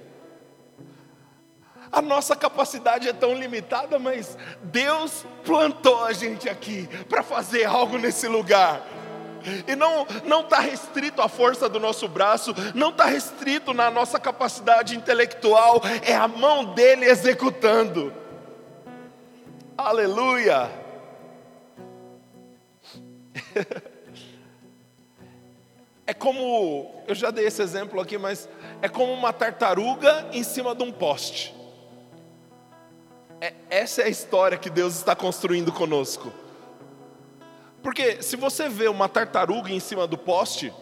A nossa capacidade é tão limitada, mas Deus plantou a gente aqui para fazer algo nesse lugar. E não não está restrito à força do nosso braço, não está restrito na nossa capacidade intelectual, é a mão dele executando. Aleluia! É como, eu já dei esse exemplo aqui, mas é como uma tartaruga em cima de um poste. É, essa é a história que Deus está construindo conosco. Porque se você vê uma tartaruga em cima do poste,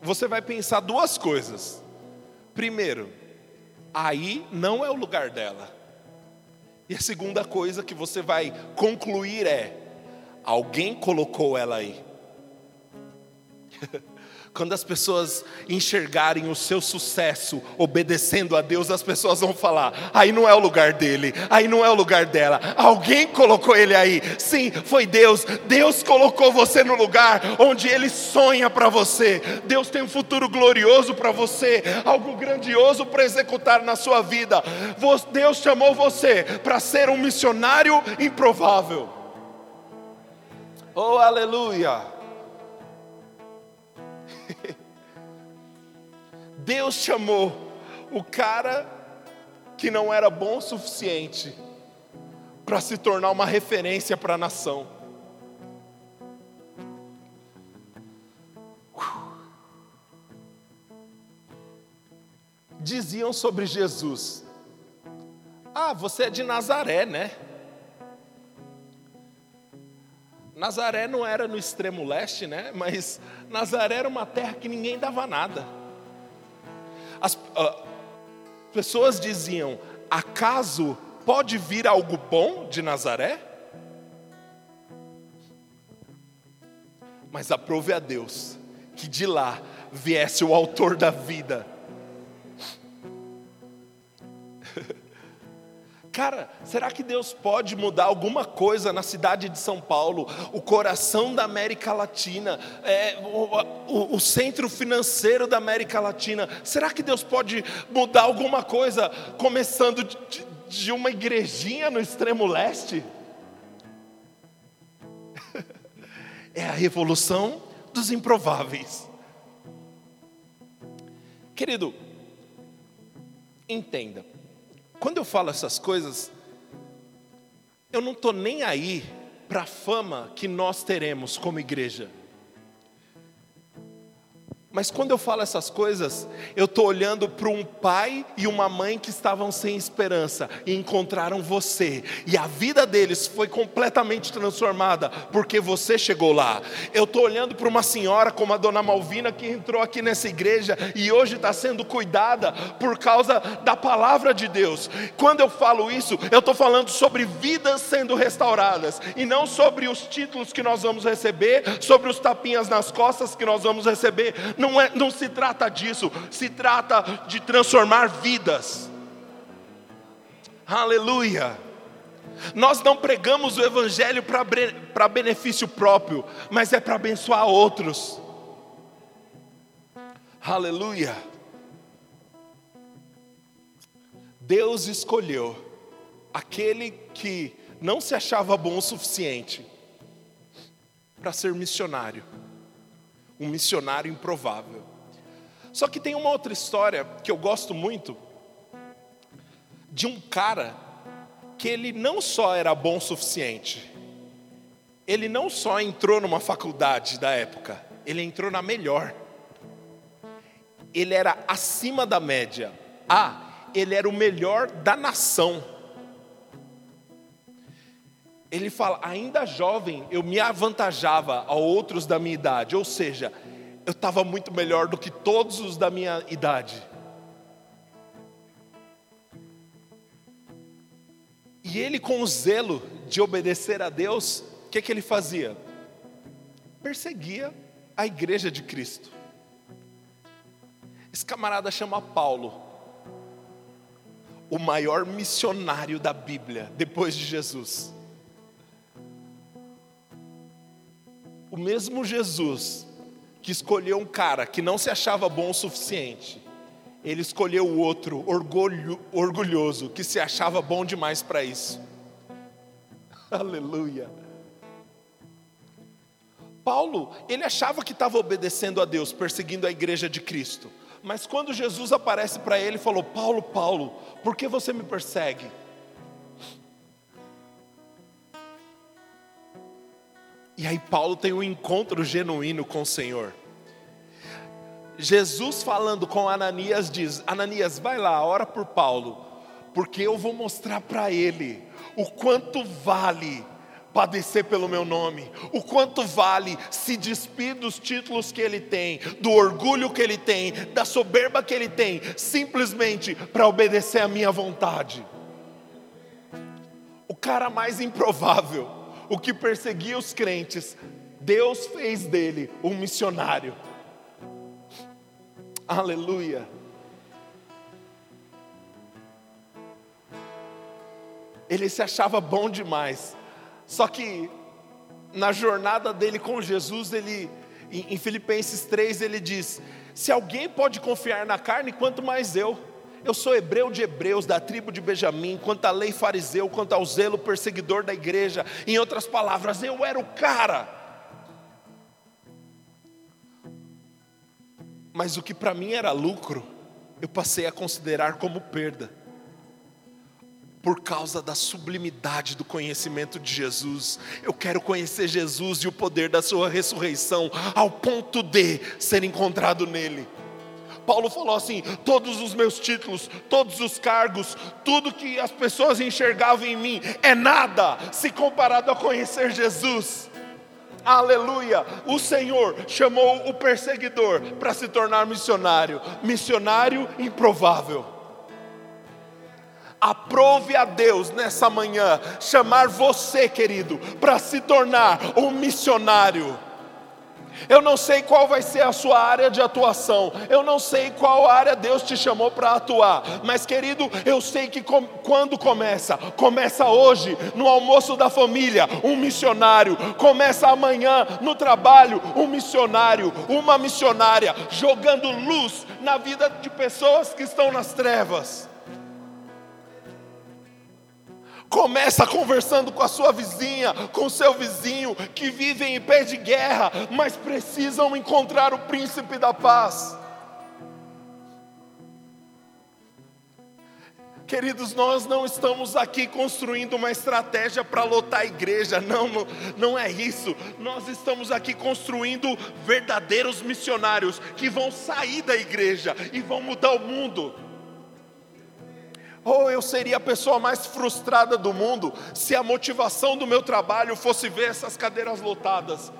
você vai pensar duas coisas. Primeiro, aí não é o lugar dela. E a segunda coisa que você vai concluir é: alguém colocou ela aí. Quando as pessoas enxergarem o seu sucesso obedecendo a Deus, as pessoas vão falar: aí não é o lugar dele, aí não é o lugar dela, alguém colocou ele aí. Sim, foi Deus. Deus colocou você no lugar onde ele sonha para você. Deus tem um futuro glorioso para você, algo grandioso para executar na sua vida. Deus chamou você para ser um missionário improvável. Oh, aleluia! Deus chamou o cara que não era bom o suficiente para se tornar uma referência para a nação. Diziam sobre Jesus: Ah, você é de Nazaré, né? Nazaré não era no extremo leste, né? Mas Nazaré era uma terra que ninguém dava nada. As uh, pessoas diziam: acaso pode vir algo bom de Nazaré? Mas aprove a Deus que de lá viesse o autor da vida. Cara, será que Deus pode mudar alguma coisa na cidade de São Paulo, o coração da América Latina, é, o, o, o, centro financeiro da América Latina? Será que Deus pode mudar alguma coisa, começando de, de uma igrejinha no extremo leste? É a revolução dos improváveis. Querido, entenda quando eu falo essas coisas, eu não estou nem aí para a fama que nós teremos como igreja. Mas quando eu falo essas coisas, eu estou olhando para um pai e uma mãe que estavam sem esperança e encontraram você, e a vida deles foi completamente transformada porque você chegou lá. Eu estou olhando para uma senhora como a dona Malvina que entrou aqui nessa igreja e hoje está sendo cuidada por causa da palavra de Deus. Quando eu falo isso, eu estou falando sobre vidas sendo restauradas e não sobre os títulos que nós vamos receber, sobre os tapinhas nas costas que nós vamos receber não, é, não se trata disso, se trata de transformar vidas. Aleluia. Nós não pregamos o Evangelho para benefício próprio, mas é para abençoar outros. Aleluia. Deus escolheu aquele que não se achava bom o suficiente para ser missionário um missionário improvável. Só que tem uma outra história que eu gosto muito, de um cara que ele não só era bom o suficiente, ele não só entrou numa faculdade da época, ele entrou na melhor. Ele era acima da média. Ah, ele era o melhor da nação ele fala, ainda jovem, eu me avantajava a outros da minha idade, ou seja, eu estava muito melhor do que todos os da minha idade. E ele, com o zelo de obedecer a Deus, o que, que ele fazia? Perseguia a igreja de Cristo. Esse camarada chama Paulo, o maior missionário da Bíblia, depois de Jesus. O mesmo Jesus que escolheu um cara que não se achava bom o suficiente, ele escolheu o outro orgulho, orgulhoso que se achava bom demais para isso. Aleluia. Paulo, ele achava que estava obedecendo a Deus, perseguindo a igreja de Cristo. Mas quando Jesus aparece para ele, falou: Paulo, Paulo, por que você me persegue? E aí Paulo tem um encontro genuíno com o Senhor. Jesus falando com Ananias diz: Ananias, vai lá, ora por Paulo, porque eu vou mostrar para ele o quanto vale padecer pelo meu nome, o quanto vale se despir dos títulos que ele tem, do orgulho que ele tem, da soberba que ele tem, simplesmente para obedecer à minha vontade. O cara mais improvável, o que perseguia os crentes, Deus fez dele um missionário. Aleluia. Ele se achava bom demais só que na jornada dele com Jesus, ele em Filipenses 3 ele diz: Se alguém pode confiar na carne, quanto mais eu. Eu sou hebreu de hebreus, da tribo de Benjamim, quanto à lei fariseu, quanto ao zelo perseguidor da igreja. Em outras palavras, eu era o cara. Mas o que para mim era lucro, eu passei a considerar como perda por causa da sublimidade do conhecimento de Jesus. Eu quero conhecer Jesus e o poder da Sua ressurreição, ao ponto de ser encontrado nele. Paulo falou assim: todos os meus títulos, todos os cargos, tudo que as pessoas enxergavam em mim é nada se comparado a conhecer Jesus. Aleluia! O Senhor chamou o perseguidor para se tornar missionário, missionário improvável. Aprove a Deus nessa manhã chamar você, querido, para se tornar um missionário. Eu não sei qual vai ser a sua área de atuação, eu não sei qual área Deus te chamou para atuar, mas querido, eu sei que com, quando começa, começa hoje, no almoço da família, um missionário, começa amanhã no trabalho, um missionário, uma missionária, jogando luz na vida de pessoas que estão nas trevas. Começa conversando com a sua vizinha, com seu vizinho, que vivem em pé de guerra, mas precisam encontrar o príncipe da paz. Queridos, nós não estamos aqui construindo uma estratégia para lotar a igreja, não, não, não é isso. Nós estamos aqui construindo verdadeiros missionários que vão sair da igreja e vão mudar o mundo. Oh, eu seria a pessoa mais frustrada do mundo se a motivação do meu trabalho fosse ver essas cadeiras lotadas.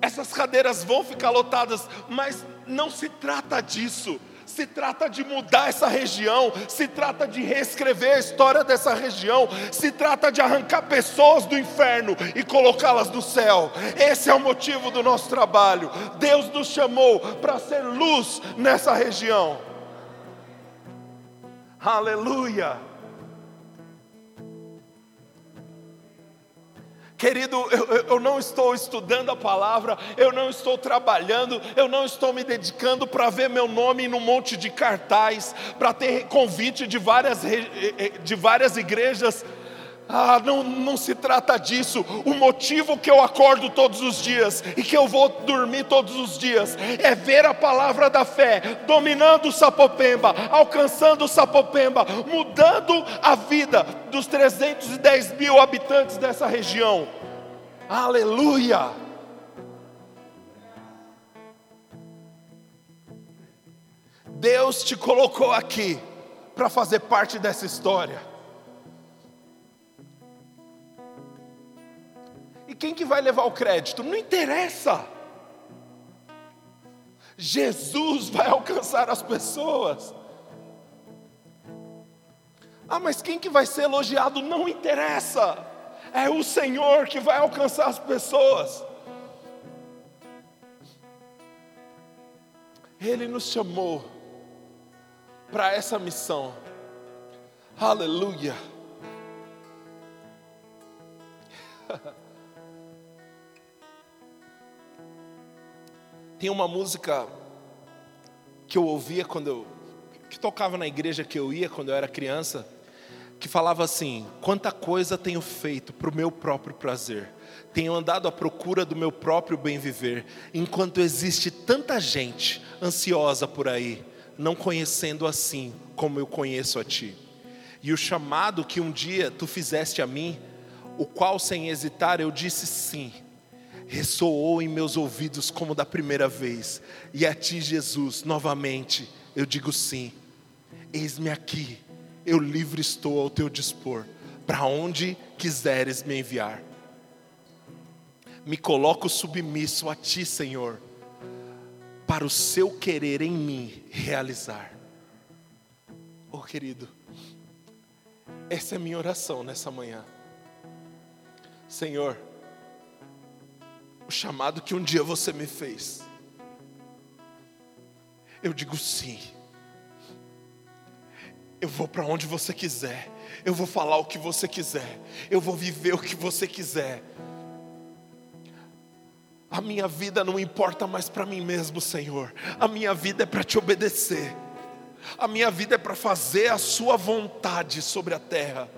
Essas cadeiras vão ficar lotadas, mas não se trata disso. Se trata de mudar essa região, se trata de reescrever a história dessa região, se trata de arrancar pessoas do inferno e colocá-las no céu. Esse é o motivo do nosso trabalho. Deus nos chamou para ser luz nessa região. Aleluia. Querido, eu, eu, não estou estudando a palavra, eu não estou trabalhando, eu não estou me dedicando para ver meu nome num monte de cartaz, para ter convite de várias, de várias igrejas ah, não, não se trata disso. O motivo que eu acordo todos os dias e que eu vou dormir todos os dias é ver a palavra da fé dominando o Sapopemba, alcançando o Sapopemba, mudando a vida dos 310 mil habitantes dessa região. Aleluia! Deus te colocou aqui para fazer parte dessa história. Quem que vai levar o crédito? Não interessa. Jesus vai alcançar as pessoas. Ah, mas quem que vai ser elogiado? Não interessa. É o Senhor que vai alcançar as pessoas. Ele nos chamou para essa missão. Aleluia. Tem uma música que eu ouvia quando eu que tocava na igreja que eu ia quando eu era criança, que falava assim: quanta coisa tenho feito para o meu próprio prazer, tenho andado à procura do meu próprio bem viver, enquanto existe tanta gente ansiosa por aí, não conhecendo assim como eu conheço a ti. E o chamado que um dia tu fizeste a mim, o qual sem hesitar eu disse sim, ressoou em meus ouvidos como da primeira vez, e a ti, Jesus, novamente eu digo sim. Eis-me aqui, eu livre estou ao teu dispor, para onde quiseres me enviar. Me coloco submisso a ti, Senhor, para o seu querer em mim realizar. Oh, querido, essa é a minha oração nessa manhã. Senhor, o chamado que um dia você me fez, eu digo sim. Eu vou para onde você quiser, eu vou falar o que você quiser, eu vou viver o que você quiser. A minha vida não importa mais para mim mesmo, Senhor. A minha vida é para te obedecer. A minha vida é para fazer a Sua vontade sobre a terra.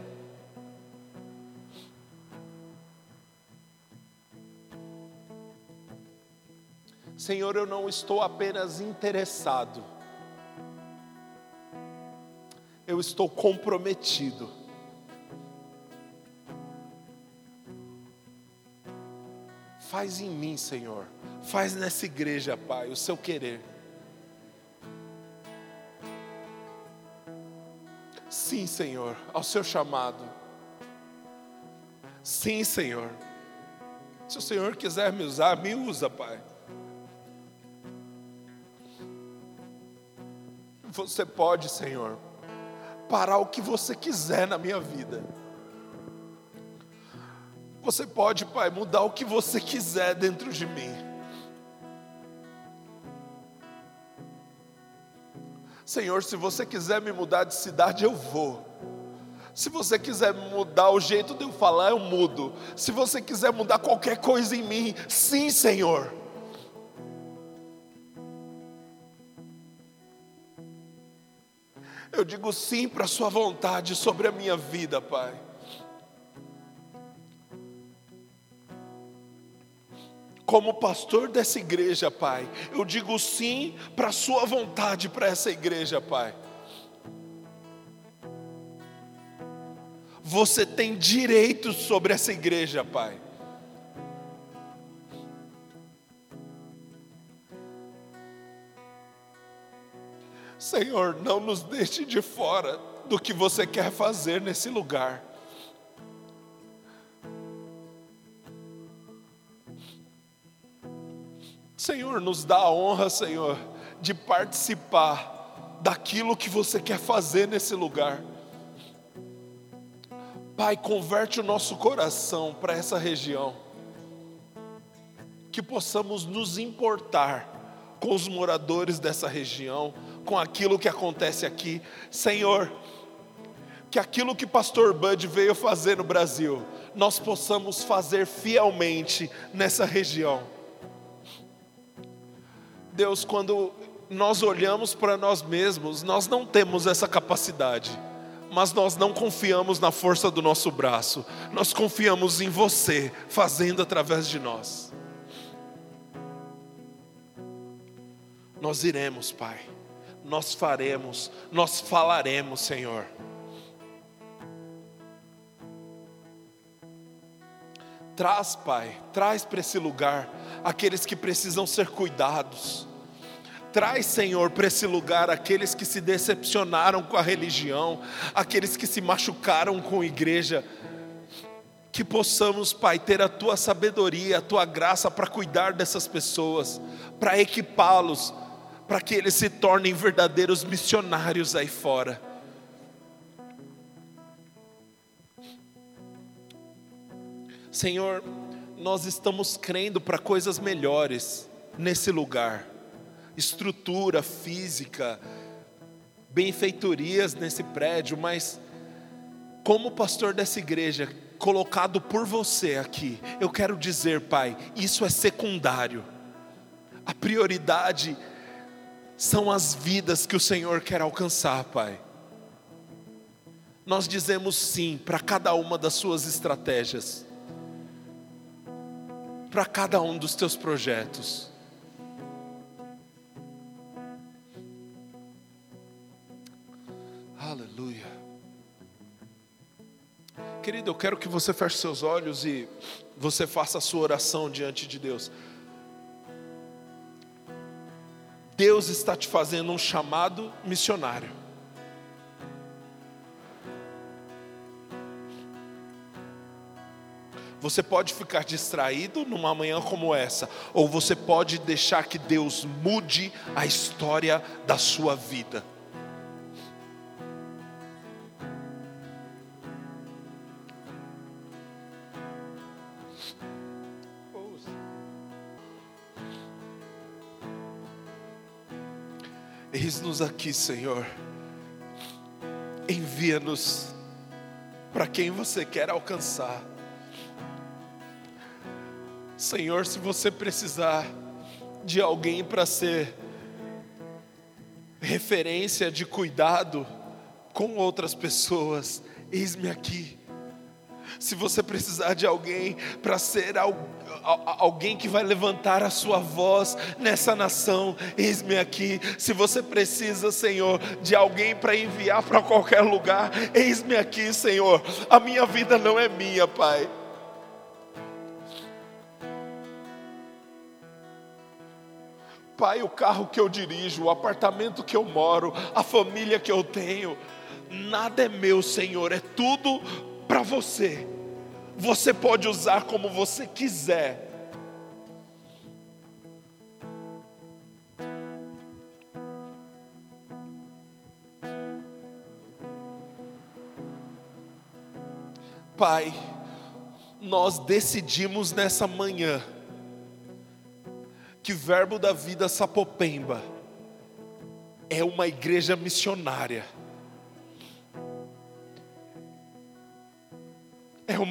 Senhor, eu não estou apenas interessado, eu estou comprometido. Faz em mim, Senhor, faz nessa igreja, Pai, o seu querer. Sim, Senhor, ao seu chamado. Sim, Senhor. Se o Senhor quiser me usar, me usa, Pai. Você pode, Senhor, parar o que você quiser na minha vida. Você pode, Pai, mudar o que você quiser dentro de mim. Senhor, se você quiser me mudar de cidade, eu vou. Se você quiser mudar o jeito de eu falar, eu mudo. Se você quiser mudar qualquer coisa em mim, sim, Senhor. Eu digo sim para a Sua vontade sobre a minha vida, Pai. como pastor dessa igreja, Pai, eu digo sim para a Sua vontade para essa igreja, Pai. Você tem direitos sobre essa igreja, Pai. Senhor, não nos deixe de fora do que você quer fazer nesse lugar. Senhor, nos dá a honra, Senhor, de participar daquilo que você quer fazer nesse lugar. Pai, converte o nosso coração para essa região, que possamos nos importar com os moradores dessa região, com aquilo que acontece aqui. Senhor, que aquilo que Pastor Bud veio fazer no Brasil, nós possamos fazer fielmente nessa região Deus, quando nós olhamos para nós mesmos, nós não temos essa capacidade, mas nós não confiamos na força do nosso braço, nós confiamos em você fazendo através de nós. Nós iremos, Pai, nós faremos, nós falaremos, Senhor. Traz, Pai, traz para esse lugar aqueles que precisam ser cuidados. Traz, Senhor, para esse lugar aqueles que se decepcionaram com a religião, aqueles que se machucaram com a igreja. Que possamos, Pai, ter a tua sabedoria, a tua graça para cuidar dessas pessoas, para equipá-los, para que eles se tornem verdadeiros missionários aí fora. Senhor, nós estamos crendo para coisas melhores nesse lugar estrutura física, benfeitorias nesse prédio, mas como pastor dessa igreja, colocado por você aqui, eu quero dizer, Pai, isso é secundário. A prioridade são as vidas que o Senhor quer alcançar, Pai. nós dizemos sim para cada uma das suas estratégias, para cada um dos teus projetos. Aleluia. Querido, eu quero que você feche seus olhos e você faça a sua oração diante de Deus. Deus está te fazendo um chamado missionário. Você pode ficar distraído numa manhã como essa, ou você pode deixar que Deus mude a história da sua vida. Aqui, Senhor. Envia-nos para quem você quer alcançar. Senhor, se você precisar de alguém para ser referência de cuidado com outras pessoas, eis-me aqui. Se você precisar de alguém para ser alguém que vai levantar a sua voz nessa nação, eis-me aqui. Se você precisa, Senhor, de alguém para enviar para qualquer lugar, eis-me aqui, Senhor. A minha vida não é minha, Pai. Pai, o carro que eu dirijo, o apartamento que eu moro, a família que eu tenho, nada é meu, Senhor, é tudo para você. Você pode usar como você quiser. Pai, nós decidimos nessa manhã que Verbo da Vida Sapopemba é uma igreja missionária.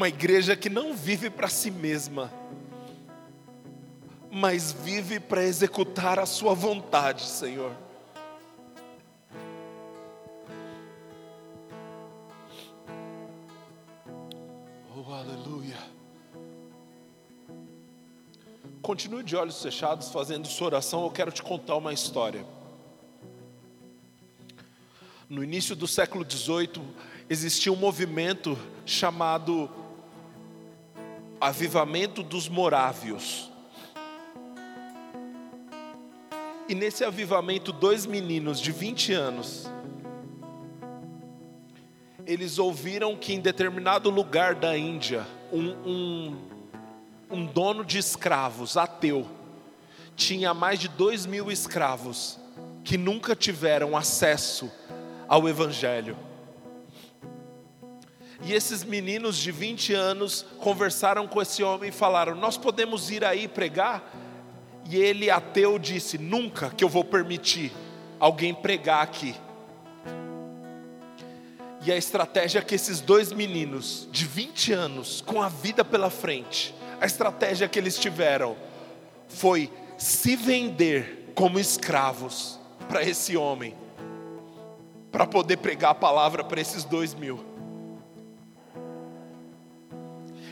Uma igreja que não vive para si mesma, mas vive para executar a Sua vontade, Senhor. Oh, aleluia. Continue de olhos fechados fazendo sua oração. Eu quero te contar uma história. No início do século XVIII, existia um movimento chamado Avivamento dos Morávios. E nesse avivamento, dois meninos de 20 anos, eles ouviram que em determinado lugar da Índia, um, um, um dono de escravos, ateu, tinha mais de dois mil escravos que nunca tiveram acesso ao Evangelho. E esses meninos de 20 anos conversaram com esse homem e falaram: Nós podemos ir aí pregar? E ele, ateu, disse: Nunca que eu vou permitir alguém pregar aqui. E a estratégia que esses dois meninos de 20 anos, com a vida pela frente, a estratégia que eles tiveram foi se vender como escravos para esse homem, para poder pregar a palavra para esses dois mil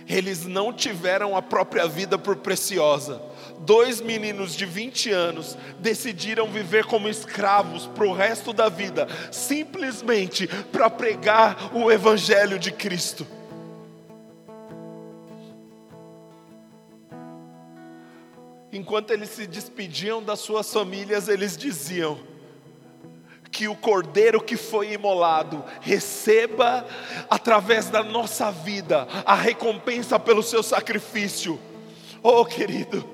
eles não tiveram a própria vida por preciosa. Dois meninos de 20 anos decidiram viver como escravos para o resto da vida, simplesmente para pregar o Evangelho de Cristo. Enquanto eles se despediam das suas famílias, eles diziam: que o cordeiro que foi imolado receba através da nossa vida a recompensa pelo seu sacrifício. Oh, querido,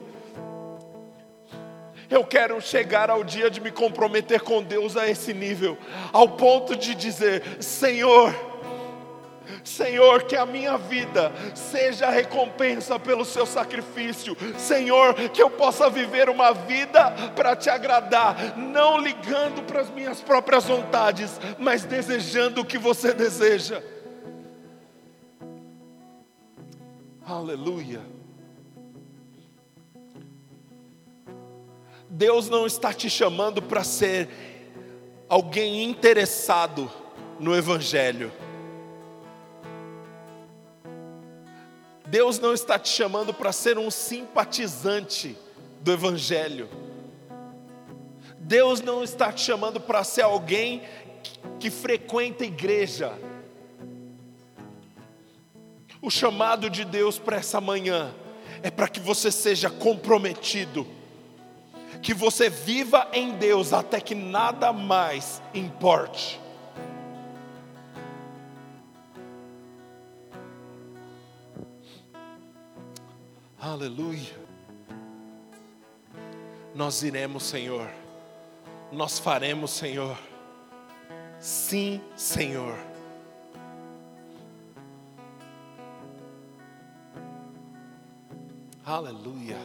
eu quero chegar ao dia de me comprometer com Deus a esse nível, ao ponto de dizer: Senhor, Senhor, que a minha vida seja recompensa pelo seu sacrifício. Senhor, que eu possa viver uma vida para te agradar, não ligando para as minhas próprias vontades, mas desejando o que você deseja. Aleluia. Deus não está te chamando para ser alguém interessado no Evangelho. Deus não está te chamando para ser um simpatizante do Evangelho. Deus não está te chamando para ser alguém que frequenta a igreja. O chamado de Deus para essa manhã é para que você seja comprometido, que você viva em Deus até que nada mais importe. Aleluia. Nós iremos, Senhor. Nós faremos, Senhor. Sim, Senhor. Aleluia.